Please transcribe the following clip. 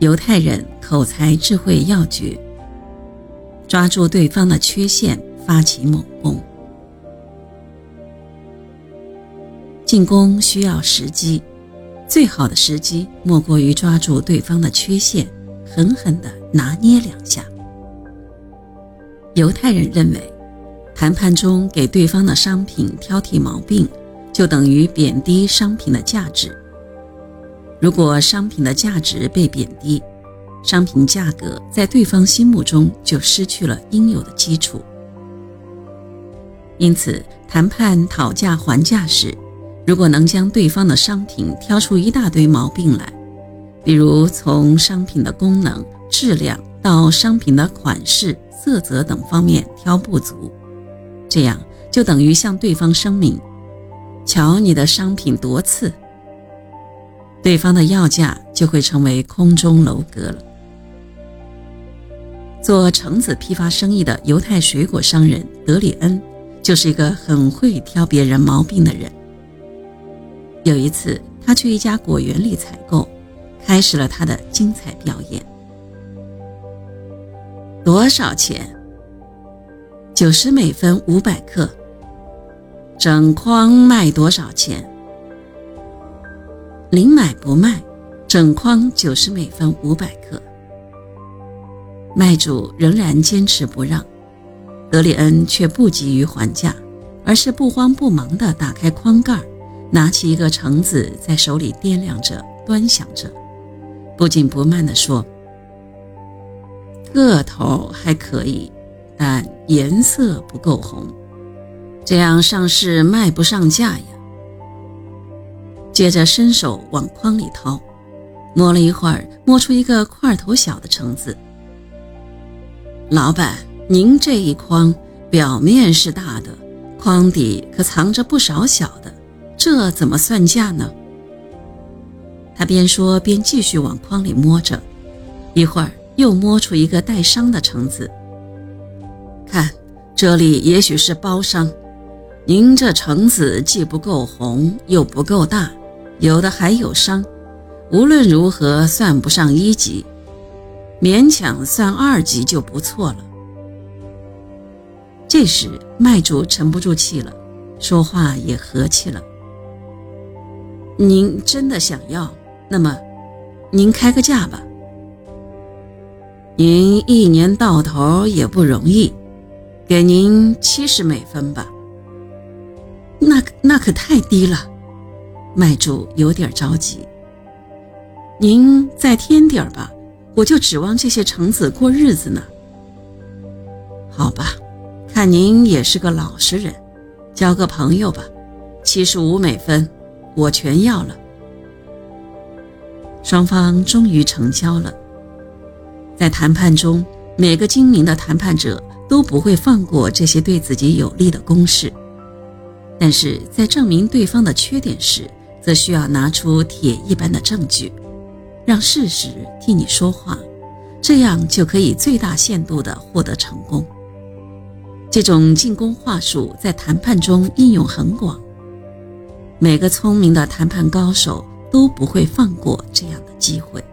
犹太人口才智慧要诀，抓住对方的缺陷，发起猛攻。进攻需要时机，最好的时机莫过于抓住对方的缺陷，狠狠地拿捏两下。犹太人认为，谈判中给对方的商品挑剔毛病，就等于贬低商品的价值。如果商品的价值被贬低，商品价格在对方心目中就失去了应有的基础。因此，谈判讨价还价时，如果能将对方的商品挑出一大堆毛病来，比如从商品的功能、质量到商品的款式、色泽等方面挑不足，这样就等于向对方声明：“瞧你的商品多次。”对方的要价就会成为空中楼阁了。做橙子批发生意的犹太水果商人德里恩，就是一个很会挑别人毛病的人。有一次，他去一家果园里采购，开始了他的精彩表演。多少钱？九十美分，五百克。整筐卖多少钱？零买不卖，整筐九十美分，五百克。卖主仍然坚持不让，德里恩却不急于还价，而是不慌不忙地打开筐盖。拿起一个橙子，在手里掂量着、端详着，不紧不慢地说：“个头还可以，但颜色不够红，这样上市卖不上价呀。”接着伸手往筐里掏，摸了一会儿，摸出一个块头小的橙子。老板，您这一筐表面是大的，筐底可藏着不少小的。这怎么算价呢？他边说边继续往筐里摸着，一会儿又摸出一个带伤的橙子。看，这里也许是包伤。您这橙子既不够红，又不够大，有的还有伤。无论如何，算不上一级，勉强算二级就不错了。这时，卖主沉不住气了，说话也和气了。您真的想要？那么，您开个价吧。您一年到头也不容易，给您七十美分吧。那那可太低了，卖主有点着急。您再添点儿吧，我就指望这些橙子过日子呢。好吧，看您也是个老实人，交个朋友吧，七十五美分。我全要了。双方终于成交了。在谈判中，每个精明的谈判者都不会放过这些对自己有利的公式，但是在证明对方的缺点时，则需要拿出铁一般的证据，让事实替你说话，这样就可以最大限度地获得成功。这种进攻话术在谈判中应用很广。每个聪明的谈判高手都不会放过这样的机会。